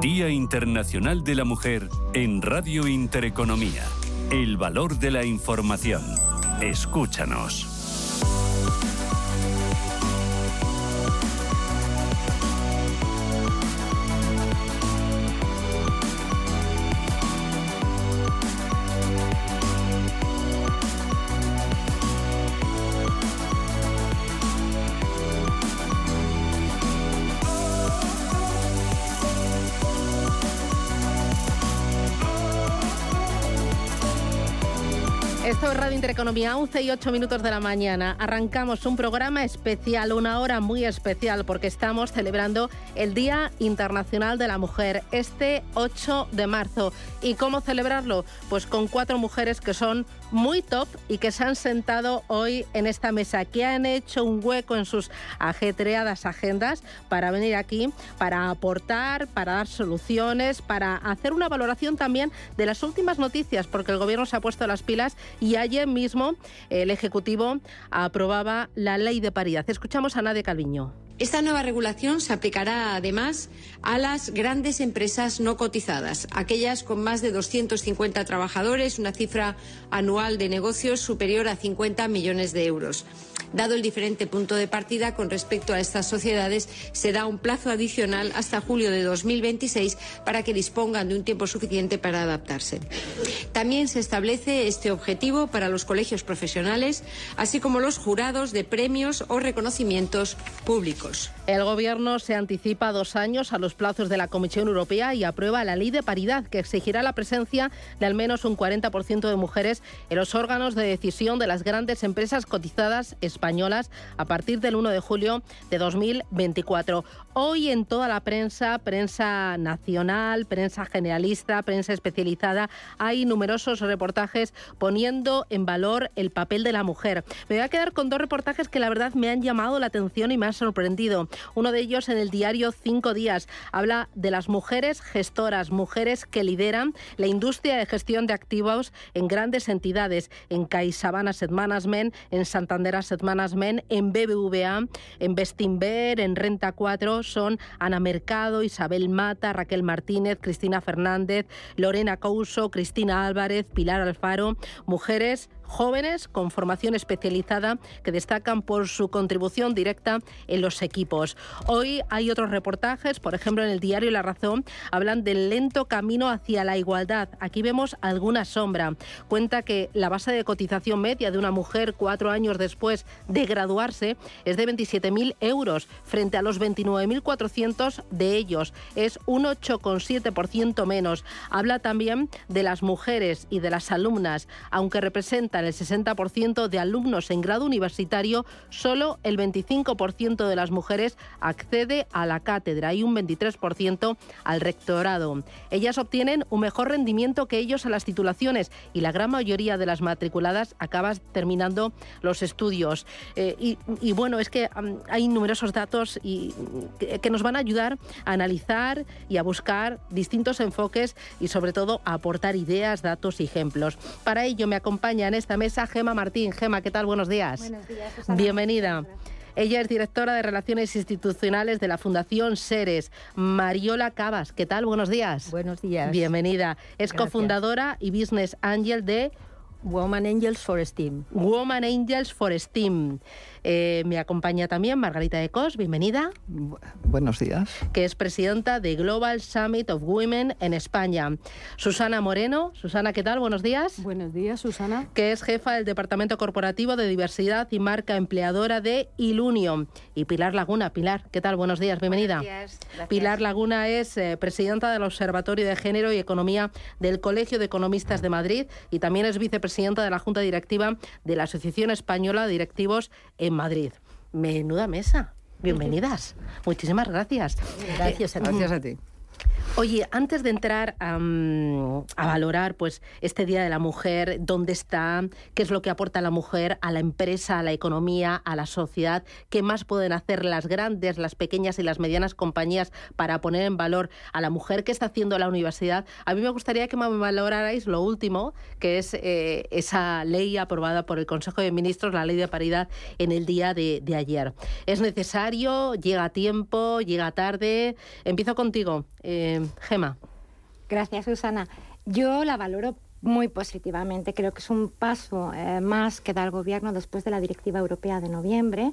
Día Internacional de la Mujer en Radio Intereconomía. El valor de la información. Escúchanos. Intereconomía, 11 y 8 minutos de la mañana. Arrancamos un programa especial, una hora muy especial, porque estamos celebrando el Día Internacional de la Mujer, este 8 de marzo. ¿Y cómo celebrarlo? Pues con cuatro mujeres que son muy top y que se han sentado hoy en esta mesa, que han hecho un hueco en sus ajetreadas agendas para venir aquí, para aportar, para dar soluciones, para hacer una valoración también de las últimas noticias, porque el Gobierno se ha puesto las pilas y ayer mismo el Ejecutivo aprobaba la ley de paridad. Escuchamos a Nadia Calviño. Esta nueva regulación se aplicará además a las grandes empresas no cotizadas, aquellas con más de 250 trabajadores, una cifra anual de negocios superior a 50 millones de euros. Dado el diferente punto de partida con respecto a estas sociedades, se da un plazo adicional hasta julio de 2026 para que dispongan de un tiempo suficiente para adaptarse. También se establece este objetivo para los colegios profesionales, así como los jurados de premios o reconocimientos públicos. El Gobierno se anticipa dos años a los plazos de la Comisión Europea y aprueba la ley de paridad que exigirá la presencia de al menos un 40% de mujeres en los órganos de decisión de las grandes empresas cotizadas españolas a partir del 1 de julio de 2024. Hoy en toda la prensa, prensa nacional, prensa generalista, prensa especializada, hay numerosos reportajes poniendo en valor el papel de la mujer. Me voy a quedar con dos reportajes que la verdad me han llamado la atención y me han sorprendido. Uno de ellos en el diario Cinco Días habla de las mujeres gestoras, mujeres que lideran la industria de gestión de activos en grandes entidades, en CaixaBank Asset Management, en Santander Asset Management, en BBVA, en Bestinver, en Renta 4 son Ana Mercado, Isabel Mata, Raquel Martínez, Cristina Fernández, Lorena Couso, Cristina Álvarez, Pilar Alfaro, mujeres jóvenes con formación especializada que destacan por su contribución directa en los equipos. Hoy hay otros reportajes, por ejemplo en el diario La Razón, hablan del lento camino hacia la igualdad. Aquí vemos alguna sombra. Cuenta que la base de cotización media de una mujer cuatro años después de graduarse es de 27.000 euros frente a los 29.400 de ellos. Es un 8,7% menos. Habla también de las mujeres y de las alumnas, aunque representan el 60% de alumnos en grado universitario, solo el 25% de las mujeres accede a la cátedra y un 23% al rectorado. Ellas obtienen un mejor rendimiento que ellos a las titulaciones y la gran mayoría de las matriculadas acabas terminando los estudios. Eh, y, bueno, es que hay numerosos datos y, que, nos van a ayudar a analizar y a buscar distintos enfoques y sobre todo a aportar ideas, datos y ejemplos. Para ello me acompaña en esta mesa Gema Martín. Gema, ¿qué tal? Buenos días. Buenos días. Bienvenida. Ella es directora de Relaciones Institucionales de la Fundación Seres. Mariola Cabas, ¿qué tal? Buenos días. Buenos días. Bienvenida. Es cofundadora y business angel de Woman Angels for STEAM. Woman Angels for STEAM. Eh, me acompaña también Margarita de Cos, bienvenida. buenos días. Que es presidenta de Global Summit of Women en España. Susana Moreno. Susana, ¿qué tal? Buenos días. Buenos días, Susana. Que es jefa del Departamento Corporativo de Diversidad y Marca Empleadora de Ilunion. Y Pilar Laguna. Pilar, ¿qué tal? Buenos días, bienvenida. Buenos días. Pilar Laguna es eh, presidenta del Observatorio de Género y Economía del Colegio de Economistas de Madrid y también es vicepresidenta de la Junta Directiva de la Asociación Española de Directivos en Madrid. Menuda mesa. Bienvenidas. Muchísimas gracias. Gracias a ti. Gracias a ti. Oye, antes de entrar a, valorar pues este Día de la Mujer, dónde está, qué es lo que aporta la mujer a la empresa, a la economía, a la sociedad, qué más pueden hacer las grandes, las pequeñas y las medianas compañías para poner en valor a la mujer que está haciendo la universidad, a mí me gustaría que me valorarais lo último, que es eh, esa ley aprobada por el Consejo de Ministros, la ley de paridad, en el día de, de ayer. ¿Es necesario? ¿Llega a tiempo? ¿Llega tarde? Empiezo contigo. Eh, Gema. Gracias, Susana. Yo la valoro muy positivamente. Creo que es un paso eh, más que da el Gobierno después de la Directiva Europea de noviembre.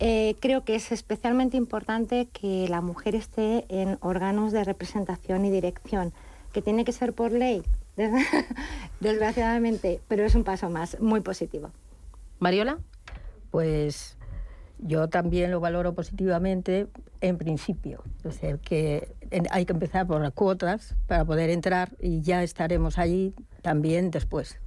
Eh, creo que es especialmente importante que la mujer esté en órganos de representación y dirección, que tiene que ser por ley, desgraciadamente, pero es un paso más, muy positivo. Mariola. Pues yo también lo valoro positivamente en principio. Es decir, que hay que empezar por las cuotas para poder entrar y ya estaremos allí también después.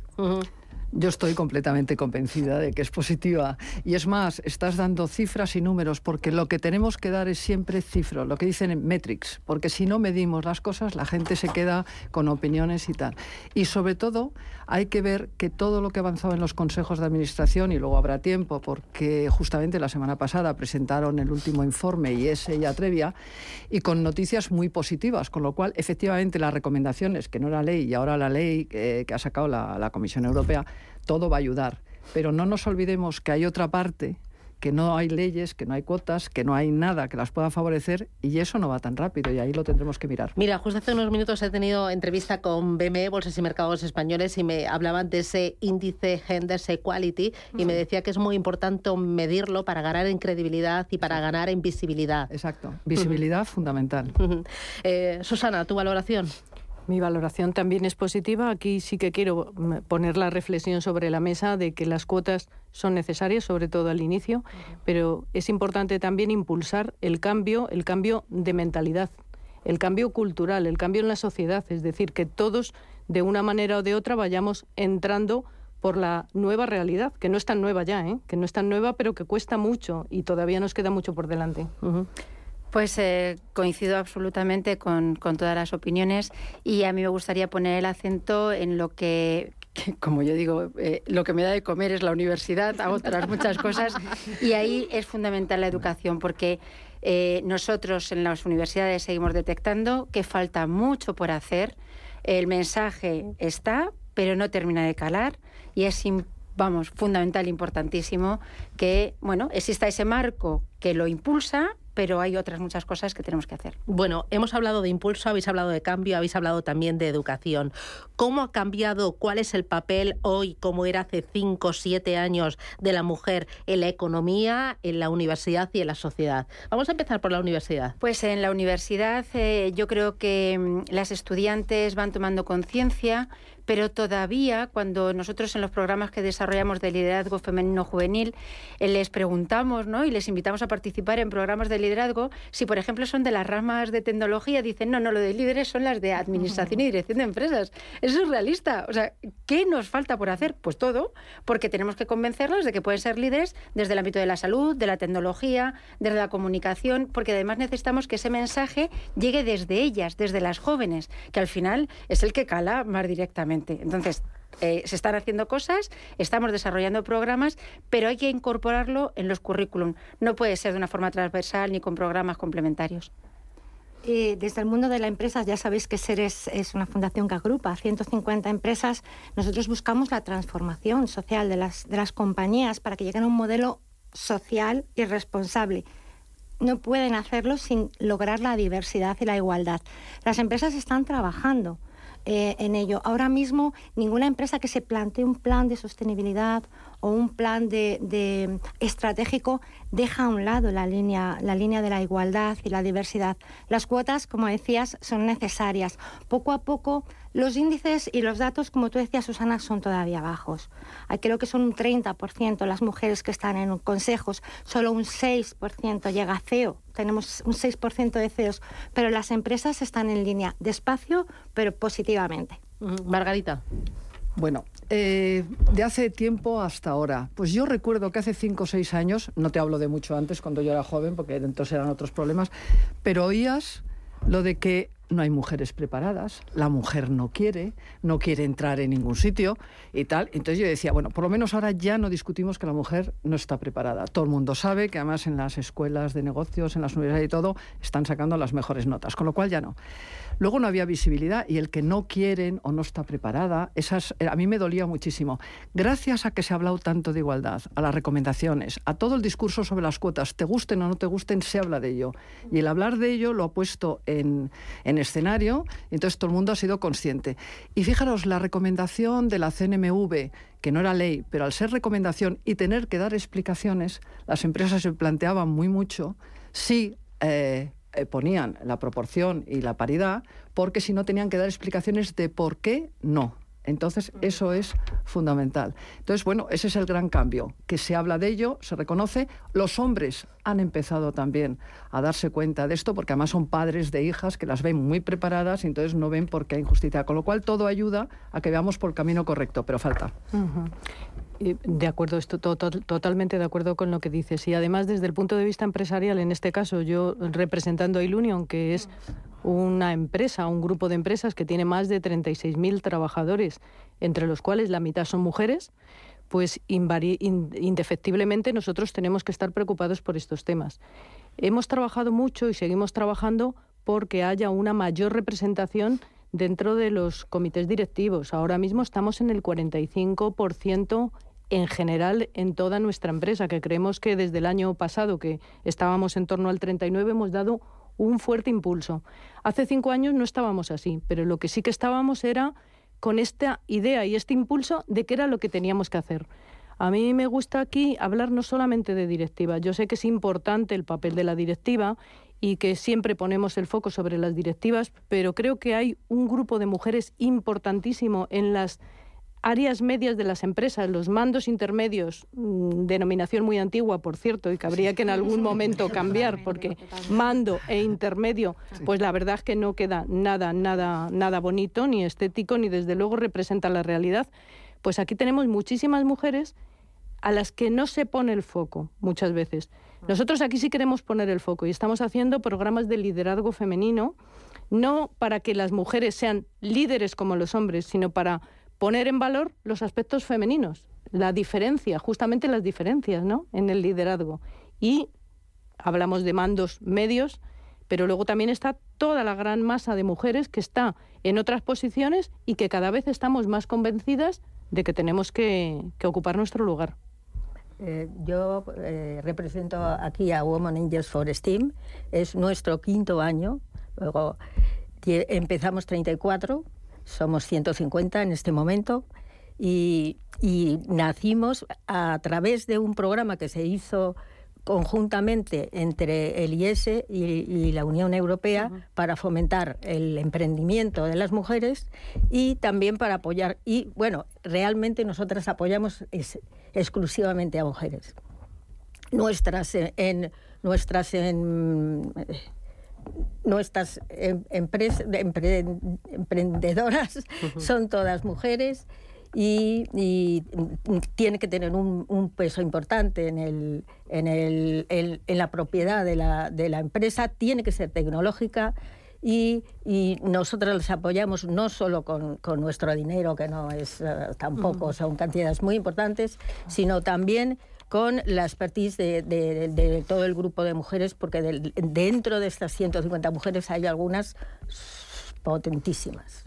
Yo estoy completamente convencida de que es positiva. Y es más, estás dando cifras y números, porque lo que tenemos que dar es siempre cifras, lo que dicen en metrics, porque si no medimos las cosas, la gente se queda con opiniones y tal. Y sobre todo, hay que ver que todo lo que ha avanzado en los consejos de administración, y luego habrá tiempo, porque justamente la semana pasada presentaron el último informe y ese ya Trevia, y con noticias muy positivas, con lo cual, efectivamente, las recomendaciones, que no era ley y ahora la ley que, ha sacado la Comisión Europea, todo va a ayudar. Pero no nos olvidemos que hay otra parte que no hay leyes, que no hay cuotas, que no hay nada que las pueda favorecer y eso no va tan rápido y ahí lo tendremos que mirar. Mira, justo hace unos minutos he tenido entrevista con BME, Bolsas y Mercados Españoles, y me hablaban de ese índice Gender Equality y me decía que es muy importante medirlo para ganar en credibilidad y para ganar en visibilidad. Exacto, visibilidad fundamental. Eh, Susana, ¿tu valoración? Mi valoración también es positiva. Aquí sí que quiero mm, poner la reflexión sobre la mesa de que las cuotas son necesarias, sobre todo al inicio, pero es importante también impulsar el cambio, el cambio de mentalidad, el cambio cultural, el cambio en la sociedad, es decir, que todos de una manera o de otra vayamos entrando por la nueva realidad, que no es tan nueva ya, ¿eh? que no es tan nueva, pero que cuesta mucho y todavía nos queda mucho por delante. Pues eh, coincido absolutamente con, todas las opiniones y a mí me gustaría poner el acento en lo que, como yo digo, eh, lo que me da de comer es la universidad, hago otras muchas cosas. Y ahí es fundamental la educación porque eh, nosotros en las universidades seguimos detectando que falta mucho por hacer, el mensaje está, pero no termina de calar y es vamos, fundamental, importantísimo que, bueno, exista ese marco que lo impulsa pero hay otras muchas cosas que tenemos que hacer. Bueno, hemos hablado de impulso, habéis hablado de cambio, habéis hablado también de educación. ¿Cómo ha cambiado, cuál es el papel hoy, como era hace cinco o siete años, de la mujer en la economía, en la universidad y en la sociedad? Vamos a empezar por la universidad. Pues en la universidad eh, yo creo que mm, las estudiantes van tomando conciencia, pero todavía cuando nosotros en los programas que desarrollamos de liderazgo femenino juvenil eh, les preguntamos ¿no? y les invitamos a participar en programas de liderazgo, si por ejemplo son de las ramas de tecnología, dicen, no, no, lo de líderes son las de administración y dirección de empresas. Eso es realista. O sea, ¿qué nos falta por hacer? Pues todo, porque tenemos que convencerlos de que pueden ser líderes desde el ámbito de la salud, de la tecnología, desde la comunicación, porque además necesitamos que ese mensaje llegue desde ellas, desde las jóvenes, que al final es el que cala más directamente. Entonces, eh, se están haciendo cosas, estamos desarrollando programas, pero hay que incorporarlo en los currículum. No puede ser de una forma transversal ni con programas complementarios. desde el mundo de la empresa, ya sabéis que SERES es una fundación que agrupa 150 empresas. Nosotros buscamos la transformación social de las, de las compañías para que lleguen a un modelo social y responsable. No pueden hacerlo sin lograr la diversidad y la igualdad. Las empresas están trabajando eh, en ello. Ahora mismo, ninguna empresa que se plantee un plan de sostenibilidad o un plan de, estratégico deja a un lado la línea, la línea de la igualdad y la diversidad. Las cuotas, como decías, son necesarias. Poco a poco los índices y los datos, como tú decías, Susana, son todavía bajos. Creo que son un 30% las mujeres que están en consejos, solo un 6% llega a CEO. Tenemos un 6% de CEOs, pero las empresas están en línea, despacio, pero positivamente. Margarita. Bueno, eh, de hace tiempo hasta ahora. Pues yo recuerdo que hace cinco o seis años, no te hablo de mucho antes, cuando yo era joven, porque entonces eran otros problemas, pero oías lo de que no hay mujeres preparadas, la mujer no quiere, no quiere entrar en ningún sitio y tal. Entonces yo decía, bueno, por lo menos ahora ya no discutimos que la mujer no está preparada. Todo el mundo sabe que además en las escuelas de negocios, en las universidades y todo, están sacando las mejores notas, con lo cual ya no. Luego no había visibilidad y el que no quieren o no está preparada, esas, a mí me dolía muchísimo. Gracias a que se ha hablado tanto de igualdad, a las recomendaciones, a todo el discurso sobre las cuotas, te gusten o no te gusten, se habla de ello. Y el hablar de ello lo ha puesto en, en escenario, entonces todo el mundo ha sido consciente. Y fijaros, la recomendación de la CNMV, que no era ley, pero al ser recomendación y tener que dar explicaciones, las empresas se planteaban muy mucho si eh, eh, ponían la proporción y la paridad, porque si no tenían que dar explicaciones de por qué no. Entonces, eso es fundamental. Entonces, bueno, ese es el gran cambio, que se habla de ello, se reconoce. Los hombres han empezado también a darse cuenta de esto, porque además son padres de hijas que las ven muy preparadas y entonces no ven por qué hay injusticia. Con lo cual, todo ayuda a que veamos por el camino correcto, pero falta. De acuerdo, estoy totalmente de acuerdo con lo que dices. Y además, desde el punto de vista empresarial, en este caso, yo representando a Ilunion, que es una empresa, un grupo de empresas que tiene más de 36.000 trabajadores, entre los cuales la mitad son mujeres, pues indefectiblemente nosotros tenemos que estar preocupados por estos temas. Hemos trabajado mucho y seguimos trabajando porque haya una mayor representación dentro de los comités directivos. Ahora mismo estamos en el 45% en general en toda nuestra empresa, que creemos que desde el año pasado, que estábamos en torno al 39, hemos dado un fuerte impulso. Hace cinco años no estábamos así, pero lo que sí que estábamos era con esta idea y este impulso de qué era lo que teníamos que hacer. A mí me gusta aquí hablar no solamente de directiva. Yo sé que es importante el papel de la directiva y que siempre ponemos el foco sobre las directivas, pero creo que hay un grupo de mujeres importantísimo en las áreas medias de las empresas, los mandos intermedios, mm, denominación muy antigua, por cierto, y que habría que en algún momento cambiar, porque mando e intermedio, pues la verdad es que no queda nada, nada, nada bonito, ni estético, ni desde luego representa la realidad. Pues aquí tenemos muchísimas mujeres a las que no se pone el foco muchas veces. Nosotros aquí sí queremos poner el foco y estamos haciendo programas de liderazgo femenino, no para que las mujeres sean líderes como los hombres, sino para poner en valor los aspectos femeninos, la diferencia, justamente las diferencias ¿no? en el liderazgo. Y hablamos de mandos medios, pero luego también está toda la gran masa de mujeres que está en otras posiciones y que cada vez estamos más convencidas de que tenemos que, ocupar nuestro lugar. Eh, yo eh, represento aquí a Women Angels for STEAM, es nuestro quinto año, luego empezamos 34 somos 150 en este momento y, nacimos a través de un programa que se hizo conjuntamente entre el IES y, la Unión Europea para fomentar el emprendimiento de las mujeres y también para apoyar. Y bueno, realmente nosotras apoyamos exclusivamente a mujeres. Nuestras en, nuestras en, nuestras em, emprendedoras son todas mujeres y, tiene que tener un, peso importante en, el, en, el, en, la propiedad de la, de la, empresa, tiene que ser tecnológica. Y, y nosotros les apoyamos no solo con, con nuestro dinero, que no es eh, tampoco, son cantidades muy importantes, sino también con la expertise de, todo el grupo de mujeres, porque dentro de estas 150 mujeres hay algunas potentísimas.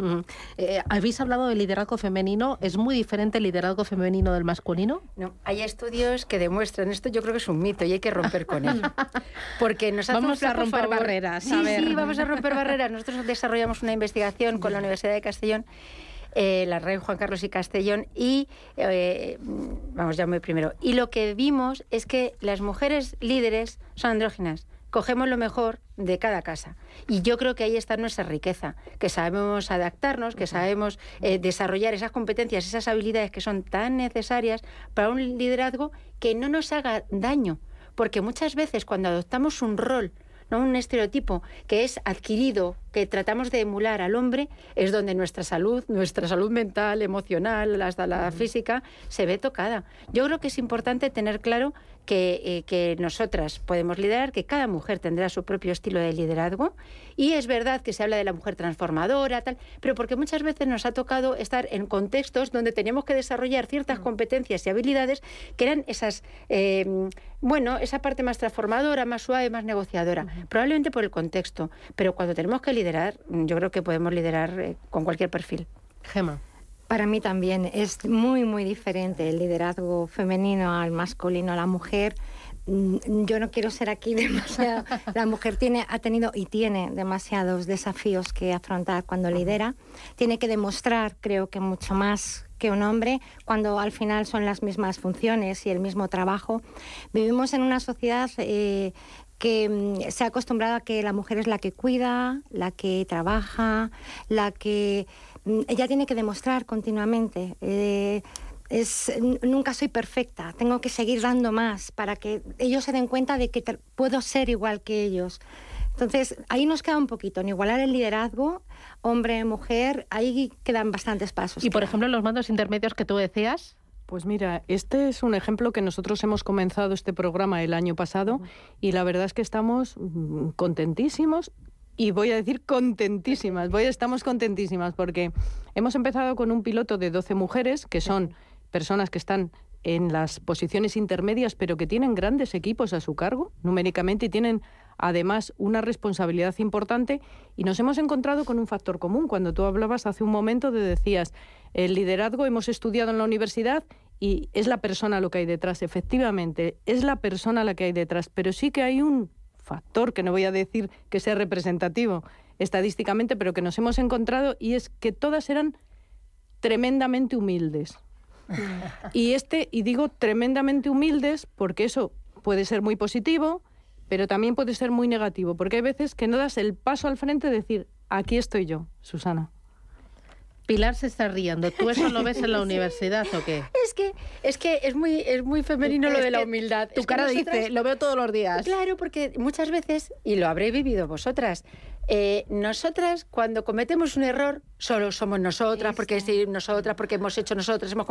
Eh, Habéis hablado del liderazgo femenino. ¿Es muy diferente el liderazgo femenino del masculino? No, hay estudios que demuestran esto. Yo creo que es un mito y hay que romper con él. Porque nos vamos a romper barreras. Sí, sí, vamos a romper barreras. Nosotros desarrollamos una investigación con la Universidad de Castellón eh, la red Juan Carlos y Castellón y, eh, vamos, ya muy primero. Y lo que vimos es que las mujeres líderes son andróginas. Cogemos lo mejor de cada casa. Y yo creo que ahí está nuestra riqueza, que sabemos adaptarnos, que sabemos eh, desarrollar esas competencias, esas habilidades que son tan necesarias para un liderazgo que no nos haga daño. Porque muchas veces cuando adoptamos un rol ¿no? un estereotipo que es adquirido, que tratamos de emular al hombre, es donde nuestra salud, nuestra salud mental, emocional, hasta la física, se ve tocada. Yo creo que es importante tener claro que, eh, nosotras podemos liderar, que cada mujer tendrá su propio estilo de liderazgo. Y es verdad que se habla de la mujer transformadora, tal, pero porque muchas veces nos ha tocado estar en contextos donde teníamos que desarrollar ciertas competencias y habilidades que eran esas, eh, bueno, esa parte más transformadora, más suave, más negociadora. Probablemente por el contexto, pero cuando tenemos que liderar, yo creo que podemos liderar eh, con cualquier perfil. Gema. Para mí también es muy, muy diferente el liderazgo femenino al masculino, a la mujer, mm, yo no quiero ser aquí demasiado. La mujer tiene, ha tenido y tiene demasiados desafíos que afrontar cuando lidera. Tiene que demostrar, creo que mucho más que un hombre, cuando al final son las mismas funciones y el mismo trabajo. Vivimos en una sociedad eh, que mm, se ha acostumbrado a que la mujer es la que cuida, la que trabaja, la que ella tiene que demostrar continuamente. Eh, es, nunca soy perfecta, tengo que seguir dando más para que ellos se den cuenta de que puedo ser igual que ellos. Entonces, ahí nos queda un poquito, en igualar el liderazgo, hombre, mujer, ahí quedan bastantes pasos. Y, por ejemplo, los mandos intermedios que tú decías. Pues mira, este es un ejemplo que nosotros hemos comenzado este programa el año pasado y la verdad es que estamos mm, contentísimos y voy a decir contentísimas, voy, estamos contentísimas porque hemos empezado con un piloto de 12 mujeres que son personas que están en las posiciones intermedias pero que tienen grandes equipos a su cargo numéricamente y tienen además una responsabilidad importante y nos hemos encontrado con un factor común. Cuando tú hablabas hace un momento de decías, el liderazgo hemos estudiado en la universidad y es la persona lo que hay detrás, efectivamente, es la persona la que hay detrás, pero sí que hay un factor que no voy a decir que sea representativo estadísticamente, pero que nos hemos encontrado y es que todas eran tremendamente humildes. y este, y digo tremendamente humildes porque eso puede ser muy positivo, pero también puede ser muy negativo, porque hay veces que no das el paso al frente de decir, aquí estoy yo, Susana. Pilar se está riendo. ¿Tú eso lo ves en la universidad o qué? Es que es, que es, muy, es muy femenino lo de la humildad. Tu cara dice, lo veo todos los días. Claro, porque muchas veces, y lo habréis vivido vosotras, eh, nosotras cuando cometemos un error solo somos nosotras, porque nosotras, porque hemos hecho nosotras, hemos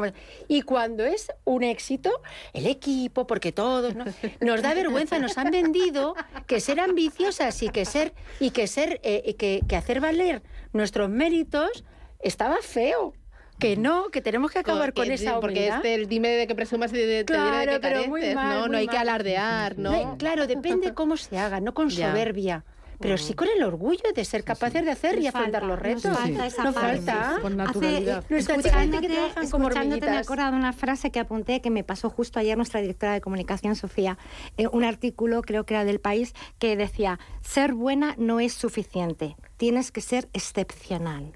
Y cuando es un éxito, el equipo, porque todos, nos da vergüenza, nos han vendido que ser ambiciosas y que ser, y que ser, eh, que, que hacer valer nuestros méritos estaba feo que no, que tenemos que acabar con esa humildad. Porque este, el dime de que presumas y de, te claro, de que pero muy mal, ¿no? no hay que alardear, ¿no? claro, depende cómo se haga, no con soberbia pero sí con el orgullo de ser capaces de hacer y afrontar los retos. Nos falta esa no falta. Con naturalidad. Hace, escuchándote, que escuchándote me he acordado de una frase que apunté que me pasó justo ayer nuestra directora de comunicación, Sofía, eh, un artículo, creo que era del país, que decía, ser buena no es suficiente, tienes que ser excepcional.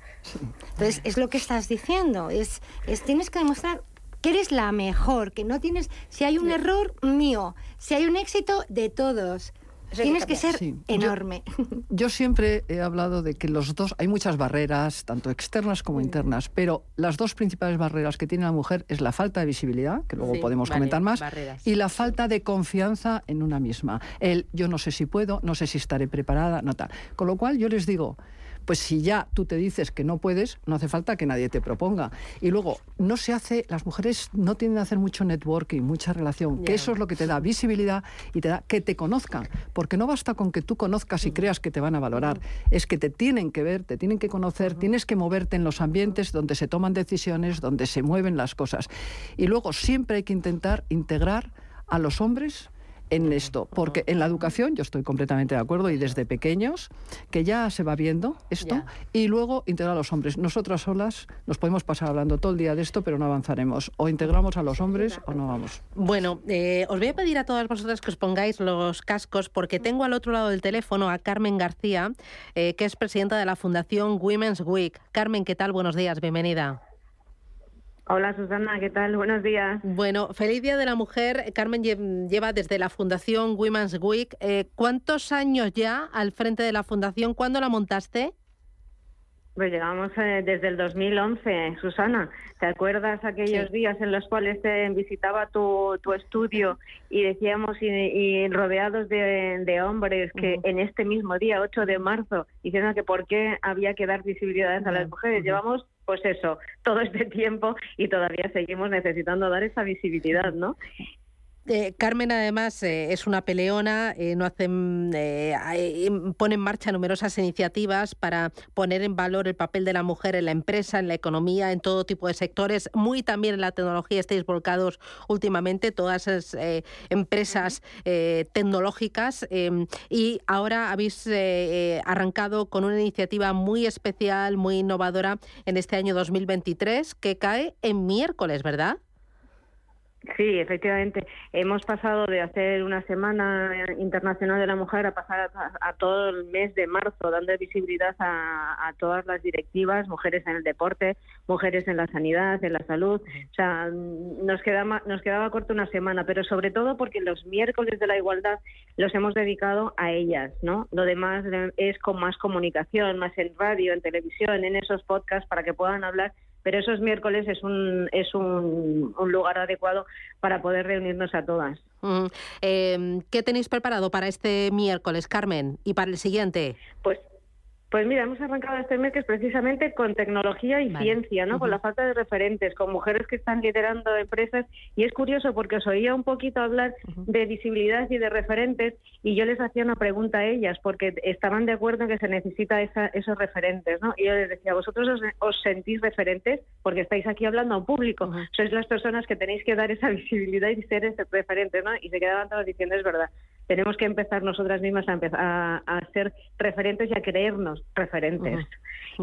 Entonces, es lo que estás diciendo, es, es tienes que demostrar que eres la mejor, que no tienes, si hay un error, mío, si hay un éxito, de todos. Tienes que ser enorme. Yo, siempre he hablado de que los dos, hay muchas barreras, tanto externas como internas, pero las dos principales barreras que tiene la mujer es la falta de visibilidad, que luego podemos comentar más, y la falta de confianza en una misma. El yo no sé si puedo, no sé si estaré preparada, no tal. Con lo cual yo les digo, pues si ya tú te dices que no puedes, no hace falta que nadie te proponga. Y luego, no se hace, las mujeres no tienen que hacer mucho networking, mucha relación, que eso es lo que te da visibilidad y te da que te conozcan, porque no basta con que tú conozcas y creas que te van a valorar, es que te tienen que ver, te tienen que conocer, tienes que moverte en los ambientes donde se toman decisiones, donde se mueven las cosas. Y luego siempre hay que intentar integrar a los hombres en esto, porque en la educación yo estoy completamente de acuerdo y desde pequeños que ya se va viendo esto y luego integrar a los hombres. Nosotras solas nos podemos pasar hablando todo el día de esto, pero no avanzaremos. O integramos a los hombres o no vamos. Bueno, eh, os voy a pedir a todas vosotras que os pongáis los cascos porque tengo al otro lado del teléfono a Carmen García, eh, que es presidenta de la Fundación Women's Week. Carmen, ¿qué tal? Buenos días, bienvenida. Hola Susana, ¿qué tal? Buenos días. Bueno, feliz Día de la Mujer. Carmen lleva desde la Fundación Women's Week. Eh, ¿Cuántos años ya al frente de la Fundación? ¿Cuándo la montaste? Pues llegamos eh, desde el 2011, Susana. ¿Te acuerdas aquellos días en los cuales te visitaba tu, tu estudio y decíamos, y, rodeados de, hombres, que en este mismo día, 8 de marzo, diciendo que por qué había que dar visibilidad a las mujeres? Llevamos pues eso, todo este tiempo y todavía seguimos necesitando dar esa visibilidad, ¿no? Eh, Carmen además eh, es una peleona, eh, no hacen, pone en marcha numerosas iniciativas para poner en valor el papel de la mujer en la empresa, en la economía, en todo tipo de sectores, muy también en la tecnología estáis volcados últimamente, todas esas empresas tecnológicas y ahora habéis arrancado con una iniciativa muy especial, muy innovadora en este año 2023 que cae en miércoles, ¿verdad? Sí, efectivamente. Hemos pasado de hacer una Semana Internacional de la Mujer a pasar a, todo el mes de marzo, dando visibilidad a, todas las directivas, mujeres en el deporte, mujeres en la sanidad, en la salud. O sea, nos quedaba, nos quedaba corta una semana, pero sobre todo porque los miércoles de la igualdad los hemos dedicado a ellas, ¿no? Lo demás es con más comunicación, más en radio, en televisión, en esos podcasts para que puedan hablar pero esos miércoles es un, es un, lugar adecuado para poder reunirnos a todas. Em, ¿Qué tenéis preparado para este miércoles, Carmen, y para el siguiente? Pues pues mira, hemos arrancado este mes que es precisamente con tecnología y ciencia, ¿no? Con la falta de referentes, con mujeres que están liderando empresas. Y es curioso porque os oía un poquito hablar de visibilidad y de referentes y yo les hacía una pregunta a ellas porque estaban de acuerdo en que se necesita esos referentes, ¿no? Y yo les decía, ¿vosotros os, sentís referentes? Porque estáis aquí hablando a un público. Sois las personas que tenéis que dar esa visibilidad y ser ese referente, ¿no? Y se quedaban todos diciendo, es verdad, tenemos que empezar nosotras mismas a, a ser referentes y a creernos referentes.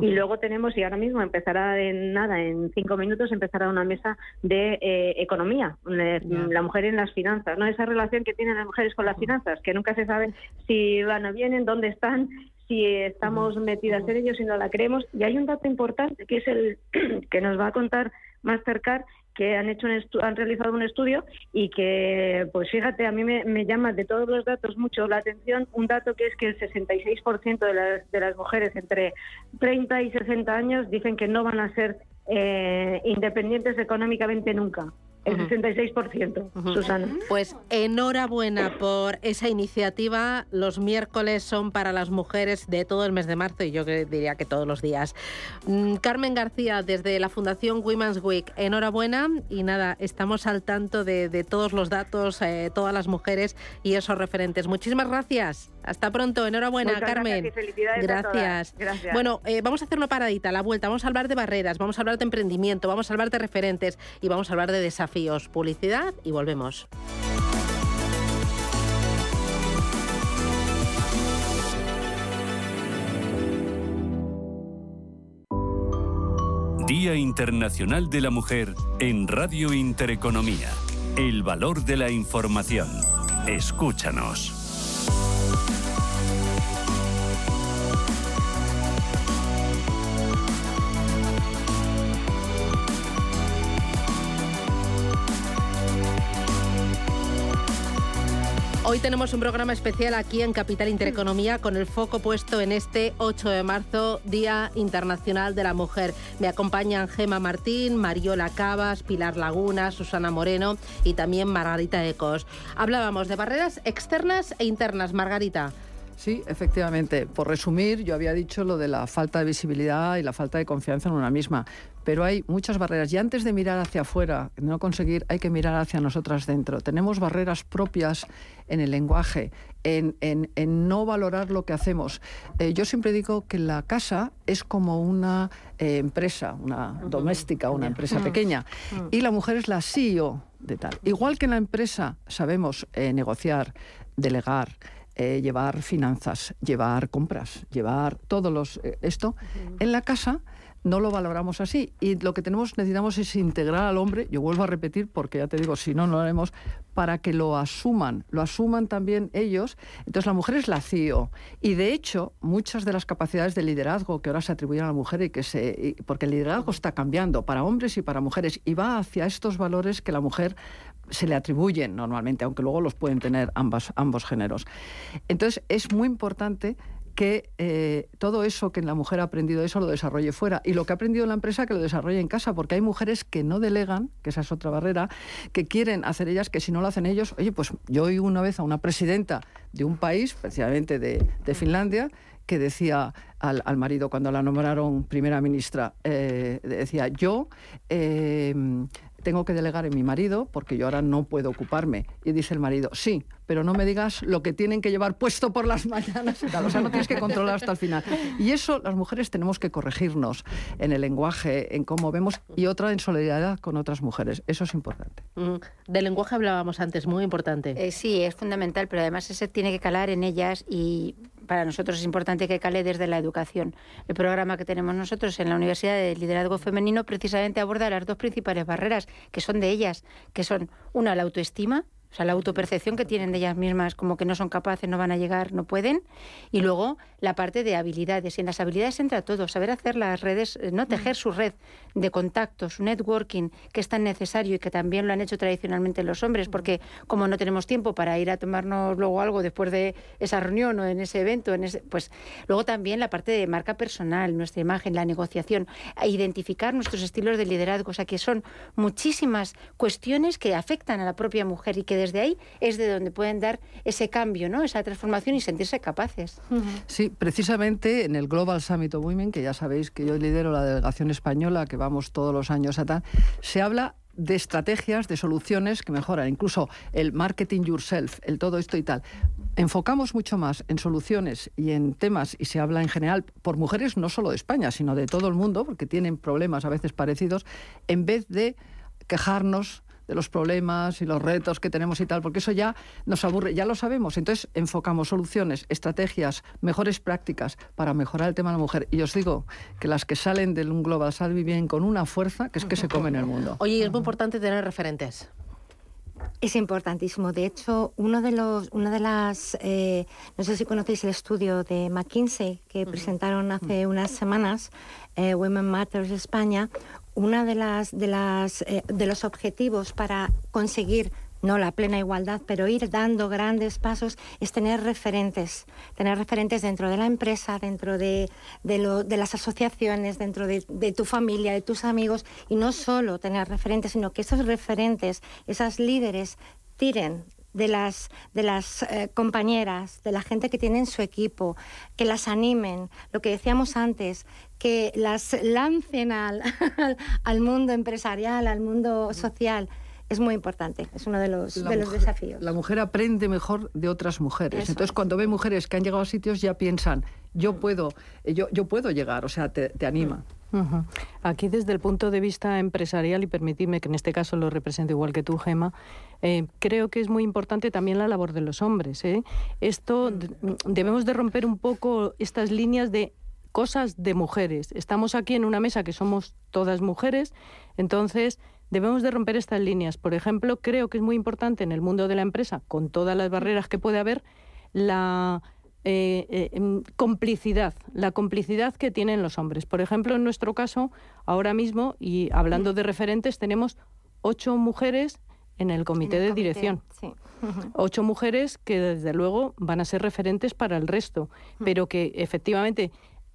Y luego tenemos, y ahora mismo empezará en nada, en cinco minutos empezará una mesa de eh, economía, la mujer en las finanzas, ¿no? Esa relación que tienen las mujeres con las finanzas, que nunca se sabe si van o vienen, dónde están, si estamos metidas en ellos, si no la creemos. Y hay un dato importante que es el que nos va a contar Mastercard, que han hecho han realizado un estudio y que, pues fíjate, a mí me, llama de todos los datos mucho la atención un dato que es que el 66% de las, de las mujeres entre 30 y 60 años dicen que no van a ser eh, independientes económicamente nunca. El 66%, Susana. Pues enhorabuena por esa iniciativa. Los miércoles son para las mujeres de todo el mes de marzo y yo diría que todos los días. Mm, Carmen García, desde la Fundación Women's Week, enhorabuena y nada, estamos al tanto de, todos los datos, eh, todas las mujeres y esos referentes. Muchísimas gracias. Hasta pronto. Enhorabuena, Carmen. Gracias. gracias. Bueno, eh, vamos a hacer una paradita a la vuelta. Vamos a hablar de barreras, vamos a hablar de emprendimiento, vamos a hablar de referentes y vamos a hablar de desafíos publicidad y volvemos. Día Internacional de la Mujer en Radio Intereconomía. El valor de la información. Escúchanos. Hoy tenemos un programa especial aquí en Capital Intereconomía con el foco puesto en este 8 de marzo, Día Internacional de la Mujer. Me acompañan Gema Martín, Mariola Cabas, Pilar Laguna, Susana Moreno y también Margarita Ecos. Hablábamos de barreras externas e internas. Margarita. Sí, efectivamente. Por resumir, yo había dicho lo de la falta de visibilidad y la falta de confianza en una misma pero hay muchas barreras. Y antes de mirar hacia afuera, no conseguir, hay que mirar hacia nosotras dentro. Tenemos barreras propias en el lenguaje, en, no valorar lo que hacemos. Eh, yo siempre digo que la casa es como una eh, empresa, una doméstica, una empresa pequeña, y la mujer es la CEO de tal. Igual que en la empresa sabemos eh, negociar, delegar, llevar finanzas, llevar compras, llevar todos los esto, en la casa no lo valoramos así. Y lo que tenemos, necesitamos es integrar al hombre, yo vuelvo a repetir, porque ya te digo, si no, no lo haremos, para que lo asuman, lo asuman también ellos. Entonces la mujer es la CEO. Y de hecho, muchas de las capacidades de liderazgo que ahora se atribuyen a la mujer y que se. porque el liderazgo está cambiando para hombres y para mujeres, y va hacia estos valores que la mujer se le atribuyen normalmente, aunque luego los pueden tener ambas, ambos géneros. Entonces, es muy importante que eh, todo eso que la mujer ha aprendido, eso lo desarrolle fuera. Y lo que ha aprendido en la empresa, que lo desarrolle en casa, porque hay mujeres que no delegan, que esa es otra barrera, que quieren hacer ellas, que si no lo hacen ellos, oye, pues yo oí una vez a una presidenta de un país, especialmente de, Finlandia, que decía al, marido cuando la nombraron primera ministra, eh, decía, yo eh, tengo que delegar en mi marido porque yo ahora no puedo ocuparme. Y dice el marido, sí, pero no me digas lo que tienen que llevar puesto por las mañanas O sea, no tienes que controlar hasta el final. Y eso las mujeres tenemos que corregirnos en el lenguaje, en cómo vemos, y otra en solidaridad con otras mujeres. Eso es importante. Mm, del lenguaje hablábamos antes, muy importante. Eh, sí, es fundamental, pero además ese tiene que calar en ellas y para nosotros es importante que cale desde la educación. El programa que tenemos nosotros en la Universidad de Liderazgo Femenino precisamente aborda las dos principales barreras, que son de ellas, que son una, la autoestima, o sea, la autopercepción que tienen de ellas mismas, como que no son capaces, no van a llegar, no pueden. Y luego la parte de habilidades. Y en las habilidades entra todo, saber hacer las redes, eh, no tejer su red de contactos, su networking, que es tan necesario y que también lo han hecho tradicionalmente los hombres, porque como no tenemos tiempo para ir a tomarnos luego algo después de esa reunión o en ese evento, en ese, pues luego también la parte de marca personal, nuestra imagen, la negociación, identificar nuestros estilos de liderazgo, o sea, que son muchísimas cuestiones que afectan a la propia mujer y que desde ahí es de donde pueden dar ese cambio, ¿no? esa transformación y sentirse capaces. Sí, precisamente en el Global Summit of Women, que ya sabéis que yo lidero la delegación española, que vamos todos los años a tal, se habla de estrategias, de soluciones que mejoran, incluso el marketing yourself, el todo esto y tal. Enfocamos mucho más en soluciones y en temas, y se habla en general por mujeres no solo de España, sino de todo el mundo, porque tienen problemas a veces parecidos, en vez de quejarnos de los problemas y los retos que tenemos y tal, porque eso ya nos aburre, ya lo sabemos. Entonces enfocamos soluciones, estrategias, mejores prácticas para mejorar el tema de la mujer. Y os digo que las que salen del un Global Salvi vienen con una fuerza que es que se come en el mundo. Oye, es muy importante tener referentes. Es importantísimo. De hecho, uno de los, una de las, eh, no sé si conocéis el estudio de McKinsey que presentaron hace unas semanas, eh, Women Matters España una de las de las eh, de los objetivos para conseguir no la plena igualdad, pero ir dando grandes pasos es tener referentes, tener referentes dentro de la empresa, dentro de, de, las asociaciones, dentro de, de, tu familia, de tus amigos, y no solo tener referentes, sino que esos referentes, esas líderes, tiren de las, de las eh, compañeras, de la gente que tiene en su equipo, que las animen, lo que decíamos antes, que las lancen al, al mundo empresarial, al mundo social es muy importante, es uno de los, de los desafíos. La mujer aprende mejor de otras mujeres. Entonces, cuando ve mujeres que han llegado a sitios, ya piensan, yo puedo, yo, yo puedo llegar, o sea, te, te anima. Aquí desde el punto de vista empresarial, y permitidme que en este caso lo represente igual que tú, Gema, eh, creo que es muy importante también la labor de los hombres. ¿eh? Esto mm. debemos de romper un poco estas líneas de cosas de mujeres. Estamos aquí en una mesa que somos todas mujeres, entonces debemos de romper estas líneas. Por ejemplo, creo que es muy importante en el mundo de la empresa, con todas las barreras que puede haber, la eh, eh em, complicidad, la complicidad que tienen los hombres. Por ejemplo, en nuestro caso, ahora mismo, y hablando de referentes, tenemos ocho mujeres en el comité de dirección. Ocho mujeres que desde luego van a ser referentes para el resto, pero que efectivamente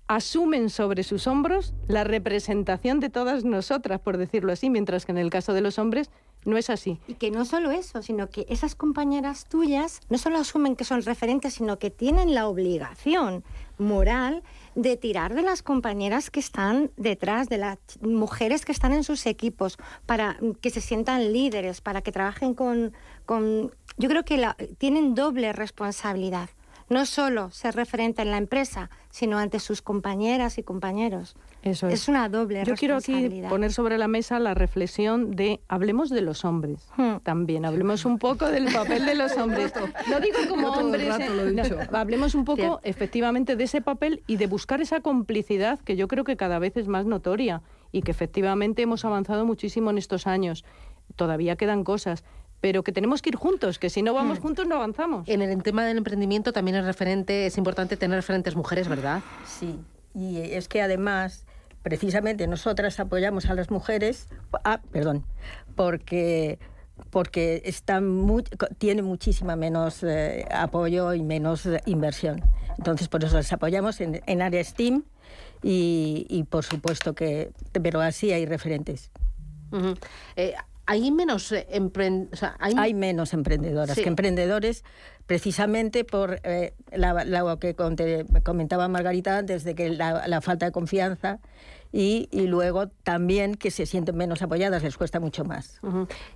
asumen sobre sus hombros la representación de todas nosotras, por decirlo así, mientras que en el caso de los hombres no es así. Y que no solo eso, sino que esas compañeras tuyas no solo asumen que son referentes, sino que tienen la obligación moral de tirar de las compañeras que están detrás, de las mujeres que están en sus equipos, para que se sientan líderes, para que trabajen con... con... Yo creo que tienen doble responsabilidad no solo ser referente en la empresa, sino ante sus compañeras y compañeros. Eso es. una doble Yo quiero aquí poner sobre la mesa la reflexión de hablemos de los hombres hmm. también, hablemos un poco del papel de los hombres. No digo como hombres, eh, hablemos un poco efectivamente de ese papel y de buscar esa complicidad que yo creo que cada vez es más notoria y que efectivamente hemos avanzado muchísimo en estos años. Todavía quedan cosas, pero que tenemos que ir juntos, que si no vamos hmm. juntos no avanzamos. En el tema del emprendimiento también es referente, es importante tener referentes mujeres, ¿verdad? Sí, y es que además precisamente nosotras apoyamos a las mujeres, ah, perdón, porque porque está tiene muchísima menos eh, apoyo y menos inversión. Entonces, por eso las apoyamos en, en área STEAM y, por supuesto que, pero así hay referentes hay menos eh, hay... menos emprendedoras que emprendedores precisamente por eh, lo que comentaba Margarita antes de que la, falta de confianza y, luego también que se sienten menos apoyadas, les cuesta mucho más.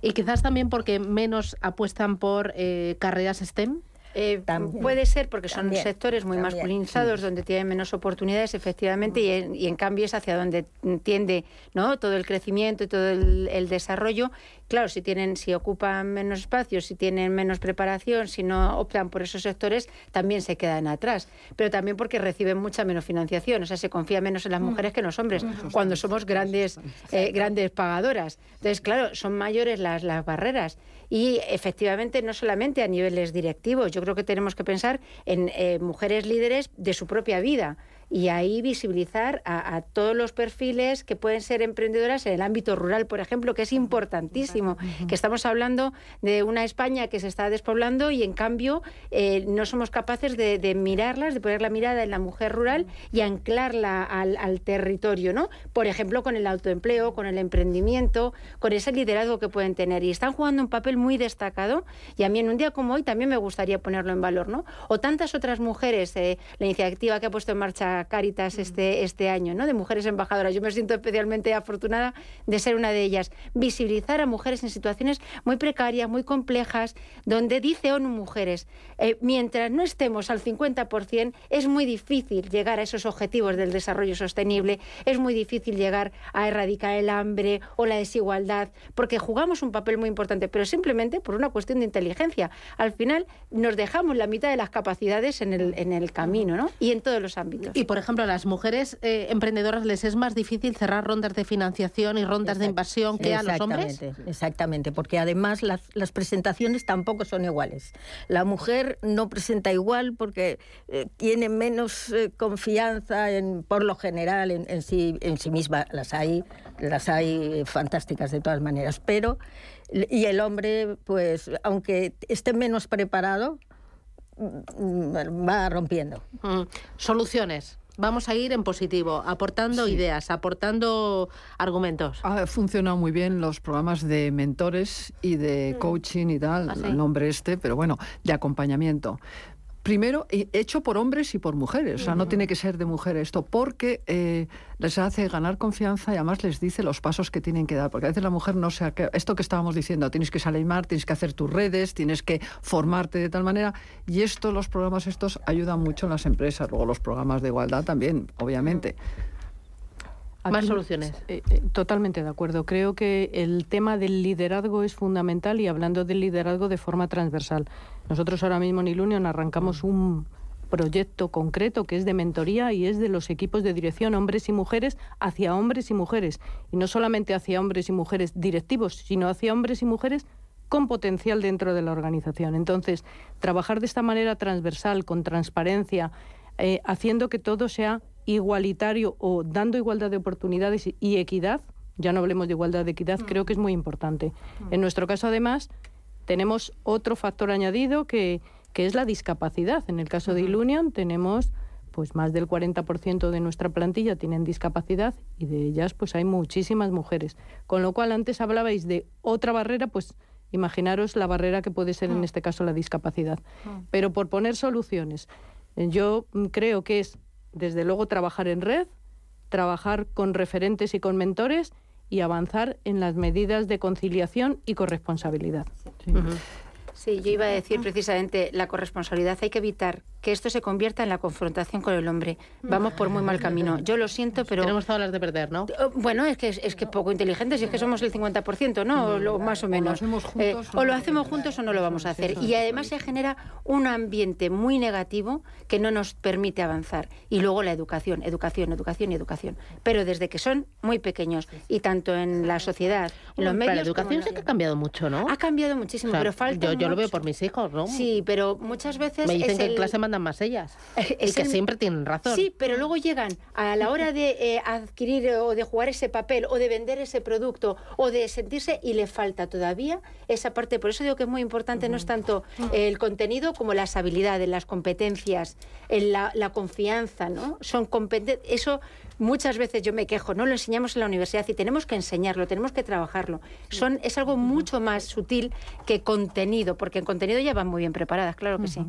Y quizás también porque menos apuestan por eh, carreras STEM. Eh, puede ser porque son sectores muy masculinizados donde tienen menos oportunidades efectivamente y, en, cambio es hacia donde tiende no todo el crecimiento y todo el, desarrollo claro, si tienen, si ocupan menos espacio, si tienen menos preparación, si no optan por esos sectores, también se quedan atrás. Pero también porque reciben mucha menos financiación, o sea, se confía menos en las mm. mujeres que en los hombres, cuando somos grandes, eh, grandes pagadoras. Entonces, claro, son mayores las, las barreras. Y efectivamente, no solamente a niveles directivos, yo creo que tenemos que pensar en eh, mujeres líderes de su propia vida y ahí visibilizar a, todos los perfiles que pueden ser emprendedoras en el ámbito rural, por ejemplo, que es importantísimo, que estamos hablando de una España que se está despoblando y en cambio eh, no somos capaces de, mirarlas, de poner la mirada en la mujer rural y anclarla al, al, territorio, ¿no? Por ejemplo, con el autoempleo, con el emprendimiento, con ese liderazgo que pueden tener y están jugando un papel muy destacado y a mí en un día como hoy también me gustaría ponerlo en valor, ¿no? O tantas otras mujeres, eh, la iniciativa que ha puesto en marcha Caritas este, este año, ¿no? de mujeres embajadoras. Yo me siento especialmente afortunada de ser una de ellas. Visibilizar a mujeres en situaciones muy precarias, muy complejas, donde dice ONU Mujeres, eh, mientras no estemos al 50%, es muy difícil llegar a esos objetivos del desarrollo sostenible, es muy difícil llegar a erradicar el hambre o la desigualdad, porque jugamos un papel muy importante, pero simplemente por una cuestión de inteligencia. Al final nos dejamos la mitad de las capacidades en el, en el camino, ¿no? Y en todos los ámbitos por ejemplo, a las mujeres eh, emprendedoras les es más difícil cerrar rondas de financiación y rondas de invasión que a los hombres. Exactamente, porque además las, presentaciones tampoco son iguales. La mujer no presenta igual porque eh, tiene menos eh, confianza en, por lo general en, sí, en sí misma. Las hay, las hay fantásticas de todas maneras, pero y el hombre, pues, aunque esté menos preparado, mm, va rompiendo. Mm. Soluciones vamos a ir en positivo, aportando ideas, aportando argumentos. Ha funcionado muy bien los programas de mentores y de mm. coaching y tal, ¿Ah, el nombre este, pero bueno, de acompañamiento primero hecho por hombres y por mujeres, o sea, no tiene que ser de mujer esto, porque eh, les hace ganar confianza y además les dice los pasos que tienen que dar, porque a veces la mujer no se... Esto que estábamos diciendo, tienes que salir mar, tienes que hacer tus redes, tienes que formarte de tal manera, y esto, los programas estos ayudan mucho en las empresas, luego los programas de igualdad también, obviamente. Más soluciones. Eh, eh, totalmente de acuerdo. Creo que el tema del liderazgo es fundamental y hablando del liderazgo de forma transversal. Nosotros ahora mismo en Ilunion arrancamos un proyecto concreto que es de mentoría y es de los equipos de dirección hombres y mujeres hacia hombres y mujeres. Y no solamente hacia hombres y mujeres directivos, sino hacia hombres y mujeres con potencial dentro de la organización. Entonces, trabajar de esta manera transversal, con transparencia, eh, haciendo que todo sea igualitario o dando igualdad de oportunidades y equidad, ya no hablemos de igualdad de equidad, mm. creo que es muy importante. Mm. En nuestro caso, además, tenemos otro factor añadido que, que es la discapacidad. En el caso de Ilunion tenemos pues más del 40% de nuestra plantilla tienen discapacidad y de ellas pues hay muchísimas mujeres. Con lo cual antes hablabais de otra barrera, pues imaginaros la barrera que puede ser en mm. este caso la discapacidad. Pero por poner soluciones, yo creo que es desde luego trabajar en red, trabajar con referentes y con mentores y avanzar en las medidas de conciliación y corresponsabilidad. Sí, yo iba a decir precisamente la corresponsabilidad. Hay que evitar que esto se convierta en la confrontación con el hombre. Vamos por muy mal camino. Yo lo siento, pero... Tenemos todas las de perder, ¿no? Oh, bueno, es que es que poco inteligentes y es que somos el 50%, ¿no? lo, más o menos. O lo hacemos juntos, eh, o, lo hacemos juntos o no lo vamos a hacer. Y además se genera un ambiente muy negativo que no nos permite avanzar. Y luego la educación, educación, educación y educación. Pero desde que son muy pequeños y tanto en la sociedad, en los medios... la educación sí que ha cambiado mucho, ¿no? Ha cambiado muchísimo, pero falta... Yo, lo veo por mis hijos, ¿no? Sí, pero muchas veces... Me dicen que en clase mandan más ellas. y que siempre tienen razón. Sí, pero luego llegan a la hora de eh, adquirir o de jugar ese papel o de vender ese producto o de sentirse y le falta todavía esa parte. Por eso digo que es muy importante no es tanto el contenido como las habilidades, las competencias, la, la confianza, ¿no? Son Eso muchas veces yo me quejo, no lo enseñamos en la universidad y tenemos que enseñarlo, tenemos que trabajarlo. Son, es algo mucho más sutil que contenido, porque en contenido ya van muy bien preparadas, claro que sí.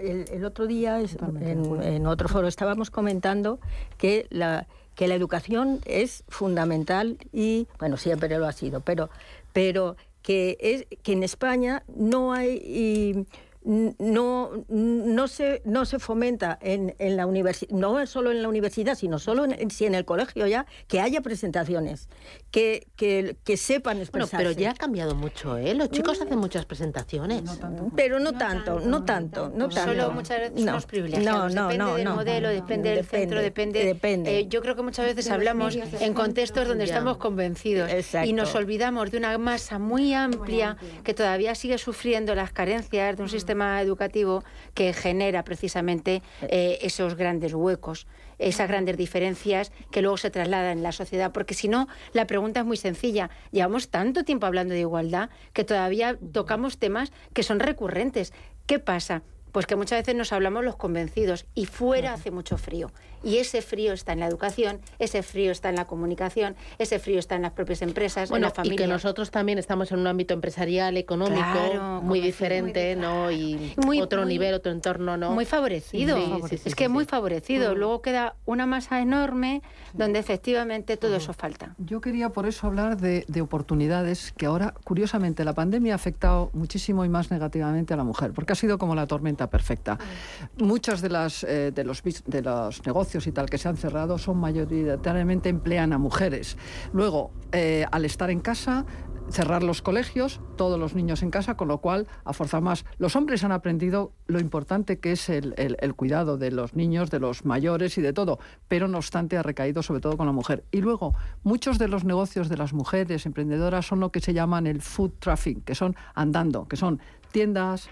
El, otro día, en, otro foro, estábamos comentando que la, que la educación es fundamental y, bueno, siempre lo ha sido, pero, pero que, es, que en España no hay no, no, se, no se fomenta en, en la universidad, no solo en la universidad, sino solo en, si en el colegio ya, que haya presentaciones, que, que, que sepan expresarse. Bueno, pero ya ha cambiado mucho, ¿eh? Los chicos hacen muchas presentaciones. pero no, tanto, no tanto, no tanto. Solo muchas veces somos privilegiados. No, depende del modelo, depende del centro, depende... depende. Eh, yo creo que muchas veces hablamos en contextos donde estamos convencidos y nos olvidamos de una masa muy amplia que todavía sigue sufriendo las carencias de un sistema educativo que genera precisamente eh, esos grandes huecos, esas grandes diferencias que luego se trasladan en la sociedad. Porque si no, la pregunta es muy sencilla. Llevamos tanto tiempo hablando de igualdad que todavía tocamos temas que son recurrentes. ¿Qué pasa? Pues que muchas veces nos hablamos los convencidos y fuera hace mucho frío. Y ese frío está en la educación, ese frío está en la comunicación, ese frío está en las propias empresas, en la familia. Y que nosotros también estamos en un ámbito empresarial, económico, muy diferente, ¿no? Y otro nivel, otro entorno, ¿no? Muy favorecido. es que muy favorecido. Luego queda una masa enorme donde efectivamente todo eso falta. Yo quería por eso hablar de, oportunidades que ahora, curiosamente, la pandemia ha afectado muchísimo y más negativamente a la mujer, porque ha sido como la tormenta perfecta. Muchas de las eh, de los de los negocios y tal que se han cerrado son mayoritariamente emplean a mujeres. Luego, eh, al estar en casa, cerrar los colegios, todos los niños en casa, con lo cual a fuerza más. Los hombres han aprendido lo importante que es el, el, cuidado de los niños, de los mayores y de todo, pero no obstante ha recaído sobre todo con la mujer. Y luego, muchos de los negocios de las mujeres emprendedoras son lo que se llaman el food traffic, que son andando, que son tiendas,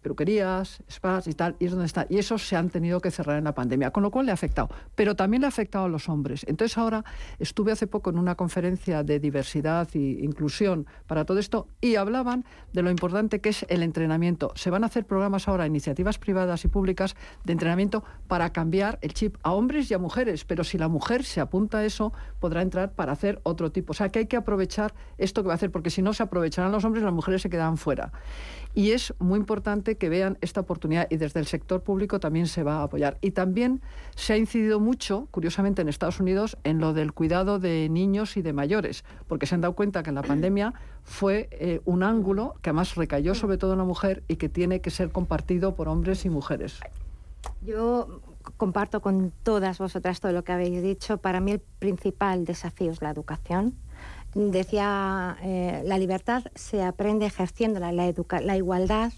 peluquerías, spas y tal, y es donde está. Y esos se han tenido que cerrar en la pandemia, con lo cual le ha afectado. Pero también le ha afectado a los hombres. Entonces ahora estuve hace poco en una conferencia de diversidad e inclusión para todo esto y hablaban de lo importante que es el entrenamiento. Se van a hacer programas ahora, iniciativas privadas y públicas de entrenamiento para cambiar el chip a hombres y a mujeres. Pero si la mujer se apunta a eso, podrá entrar para hacer otro tipo. O sea que hay que aprovechar esto que va a hacer, porque si no se aprovecharán los hombres, las mujeres se quedan fuera. Y es muy importante que vean esta oportunidad y desde el sector público también se va a apoyar. Y también se ha incidido mucho, curiosamente en Estados Unidos, en lo del cuidado de niños y de mayores, porque se han dado cuenta que en la pandemia fue eh, un ángulo que además recayó sobre todo en la mujer y que tiene que ser compartido por hombres y mujeres. Yo comparto con todas vosotras todo lo que habéis dicho. Para mí el principal desafío es la educación Decía, eh, la libertad se aprende ejerciéndola, la, la igualdad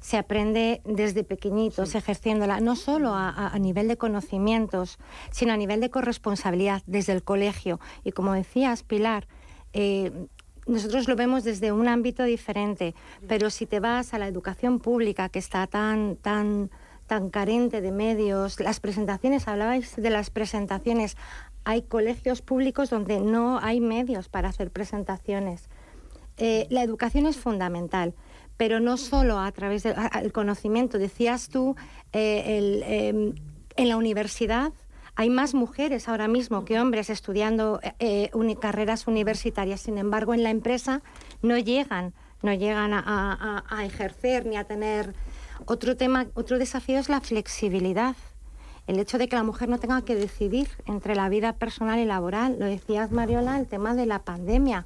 se aprende desde pequeñitos, ejerciéndola, no solo a, nivel de conocimientos, sino a nivel de corresponsabilidad desde el colegio. Y como decías, Pilar, eh, nosotros lo vemos desde un ámbito diferente, pero si te vas a la educación pública, que está tan, tan, tan carente de medios, las presentaciones, hablabais de las presentaciones, hay colegios públicos donde no hay medios para hacer presentaciones. Eh, la educación es fundamental, pero no solo a través del conocimiento. Decías tú, eh, em, en la universidad hay más mujeres ahora mismo que hombres estudiando eh, carreras universitarias. Sin embargo, en la empresa no llegan, no llegan a, a ejercer ni a tener. Otro tema, otro desafío es la flexibilidad el hecho de que la mujer no tenga que decidir entre la vida personal y laboral. Lo decías, Mariola, el tema de la pandemia.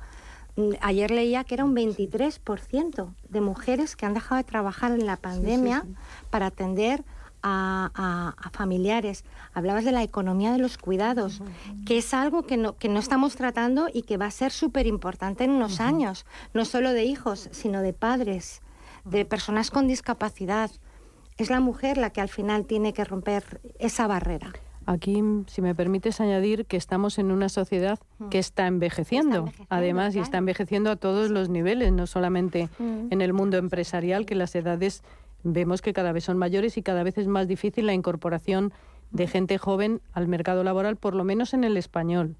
Mm, ayer leía que era un 23% de mujeres que han dejado de trabajar en la pandemia para atender a, familiares. Hablabas de la economía de los cuidados, que es algo que no, que no estamos tratando y que va a ser súper importante en unos años, no solo de hijos, sino de padres, de personas con discapacidad es la mujer la que al final tiene que romper esa barrera. Aquí, si me permites añadir, que estamos en una sociedad mm. que está envejeciendo, además, y está envejeciendo a todos los niveles, no solamente mm. en el mundo empresarial, que las edades vemos que cada vez son mayores y cada vez es más difícil la incorporación de gente joven al mercado laboral, por lo menos en el español.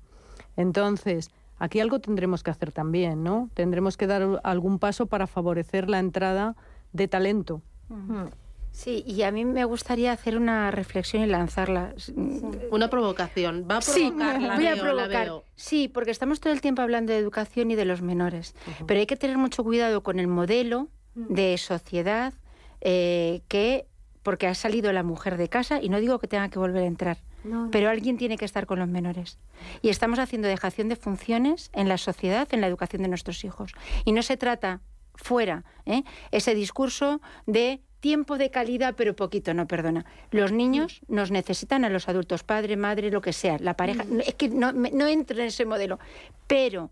Entonces, aquí algo tendremos que hacer también, ¿no? Tendremos que dar algún paso para favorecer la entrada de talento. Sí, y a mí me gustaría hacer una reflexión y lanzarla. Una provocación. Va a provocar, sí, voy a provocar. Sí, porque estamos todo el tiempo hablando de educación y de los menores. Pero hay que tener mucho cuidado con el modelo de sociedad eh, que, porque ha salido la mujer de casa, y no digo que tenga que volver a entrar, pero alguien tiene que estar con los menores. Y estamos haciendo dejación de funciones en la sociedad, en la educación de nuestros hijos. Y no se trata fuera ¿eh? ese discurso de tiempo de calidad, pero poquito, no, perdona. Los niños nos necesitan a los adultos, padre, madre, lo que sea, la pareja. Es que no, no entro en ese modelo, pero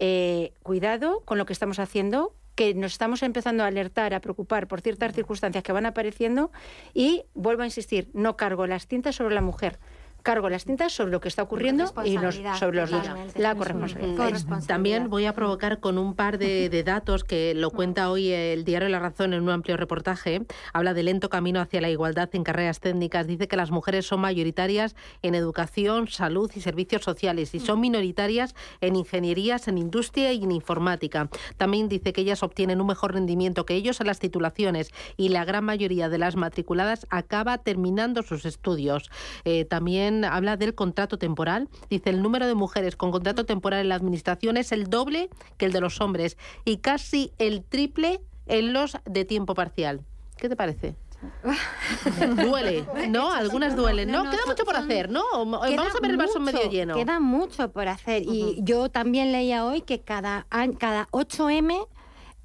eh, cuidado con lo que estamos haciendo que nos estamos empezando a alertar, a preocupar por ciertas circunstancias que van apareciendo y vuelvo a insistir, no cargo las tintas sobre la mujer cargo las tintas sobre lo que está ocurriendo y sobre los la corresponsabilidad. También voy a provocar con un par de, datos que lo cuenta hoy el diario La Razón en un amplio reportaje. Habla de lento camino hacia la igualdad en carreras técnicas. Dice que las mujeres son mayoritarias en educación, salud y servicios sociales y son minoritarias en ingenierías, en industria y en informática. También dice que ellas obtienen un mejor rendimiento que ellos en las titulaciones y la gran mayoría de las matriculadas acaba terminando sus estudios. Eh, también habla del contrato temporal. Dice, el número de mujeres con contrato temporal en la administración es el doble que el de los hombres y casi el triple en los de tiempo parcial. ¿Qué te parece? Duele, ¿no? Algunas duelen, ¿no? Queda mucho por hacer, ¿no? Vamos a ver el vaso medio lleno. Queda mucho por hacer. Y yo también leía hoy que cada, cada 8M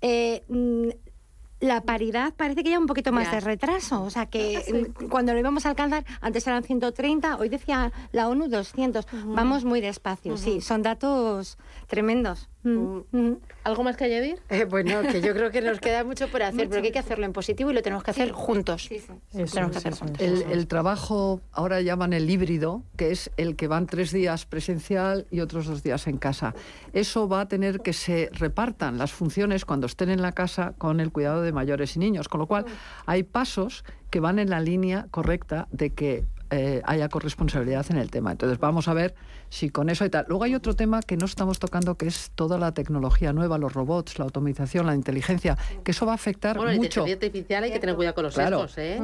eh, mm, la paridad parece que lleva un poquito más de retraso. O sea, que cuando lo íbamos a alcanzar, antes eran 130, hoy decía la ONU 200. Vamos muy despacio, sí, son datos tremendos. Mm. Mm. ¿Algo más que añadir? Eh, bueno, que yo creo que nos queda mucho por hacer, pero que hay que hacerlo en positivo y lo tenemos que hacer juntos. El, trabajo, ahora llaman el híbrido, que es el que van tres días presencial y otros dos días en casa. Eso va a tener que se repartan las funciones cuando estén en la casa con el cuidado de mayores y niños, con lo cual hay pasos que van en la línea correcta de que eh, haya corresponsabilidad en el tema. Entonces vamos a ver si con eso y tal. Luego hay otro tema que no estamos tocando que es toda la tecnología nueva, los robots, la automatización, la inteligencia, que eso va a afectar bueno, mucho. La inteligencia artificial hay que tener cuidado con los claro. ¿eh?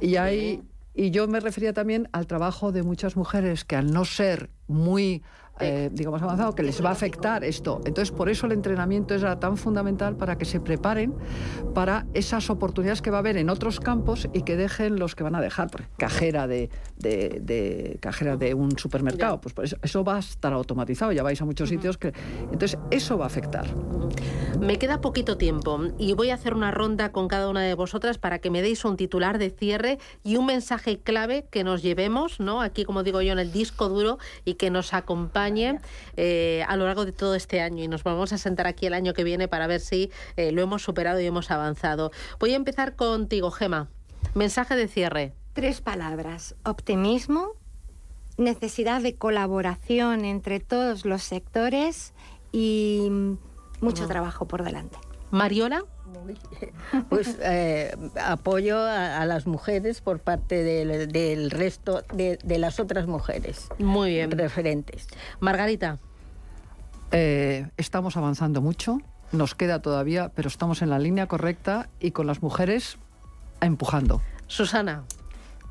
y, hay y yo me refería también al trabajo de muchas mujeres que al no ser muy eh, digamos, avanzado, que les va a afectar esto. Entonces, por eso el entrenamiento es tan fundamental para que se preparen para esas oportunidades que va a haber en otros campos y que dejen los que van a dejar. cajera de, de, cajera de un supermercado, pues, eso, eso, va a estar automatizado, ya vais a muchos sitios que... Entonces, eso va a afectar. Me queda poquito tiempo y voy a hacer una ronda con cada una de vosotras para que me deis un titular de cierre y un mensaje clave que nos llevemos, ¿no? Aquí, como digo yo, en el disco duro y que nos acompañe eh, a lo largo de todo este año y nos vamos a sentar aquí el año que viene para ver si eh, lo hemos superado y hemos avanzado. Voy a empezar contigo, Gema. Mensaje de cierre. Tres palabras. Optimismo, necesidad de colaboración entre todos los sectores y mucho trabajo por delante. Mariola. Pues eh, apoyo a, las mujeres por parte del, resto de, las otras mujeres. Muy bien. Referentes. Margarita. Eh, estamos avanzando mucho, nos queda todavía, pero estamos en la línea correcta y con las mujeres empujando. Susana.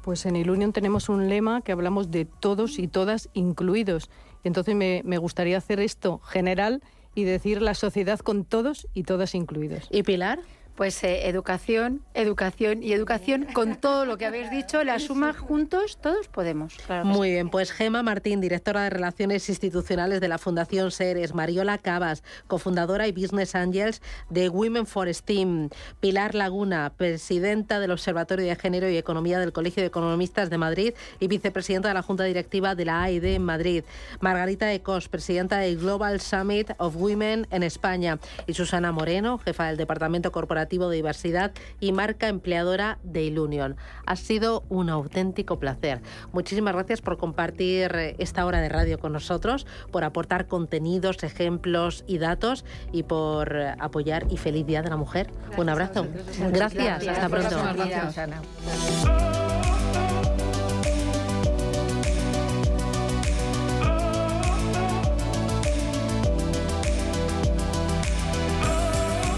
Pues en Ilunion tenemos un lema que hablamos de todos y todas incluidos. Entonces me, me gustaría hacer esto general y decir la sociedad con todos y todas incluidos. ¿Y Pilar? Pues eh, educación, educación y educación con todo lo que habéis dicho, la suma juntos, todos podemos. Muy bien, pues Gema Martín, directora de Relaciones Institucionales de la Fundación Seres, Mariola Cabas, cofundadora y Business Angels de Women for STEAM, Pilar Laguna, presidenta del Observatorio de Género y Economía del Colegio de Economistas de Madrid y vicepresidenta de la Junta Directiva de la AID en Madrid, Margarita Ecos, presidenta del Global Summit of Women en España y Susana Moreno, jefa del Departamento Corporativo de Diversidad y marca empleadora de Ilunion. Ha sido un auténtico placer. Muchísimas gracias por compartir eh, esta hora de radio con nosotros, por aportar contenidos, ejemplos y datos y por eh, apoyar y feliz Día de la Mujer. un abrazo. Gracias. Hasta pronto.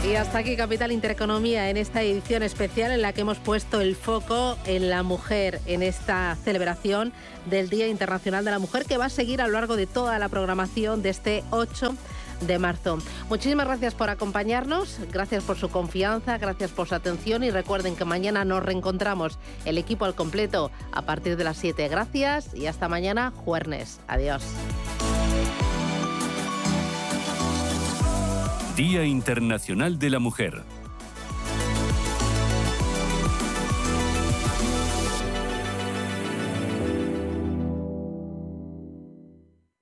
Y hasta aquí Capital Intereconomía en esta edición especial en la que hemos puesto el foco en la mujer en esta celebración del Día Internacional de la Mujer que va a seguir a lo largo de toda la programación de este 8 de marzo. Muchísimas gracias por acompañarnos, gracias por su confianza, gracias por su atención y recuerden que mañana nos reencontramos el equipo al completo a partir de las 7. Gracias y hasta mañana, jueves. Adiós. Día Internacional de la Mujer.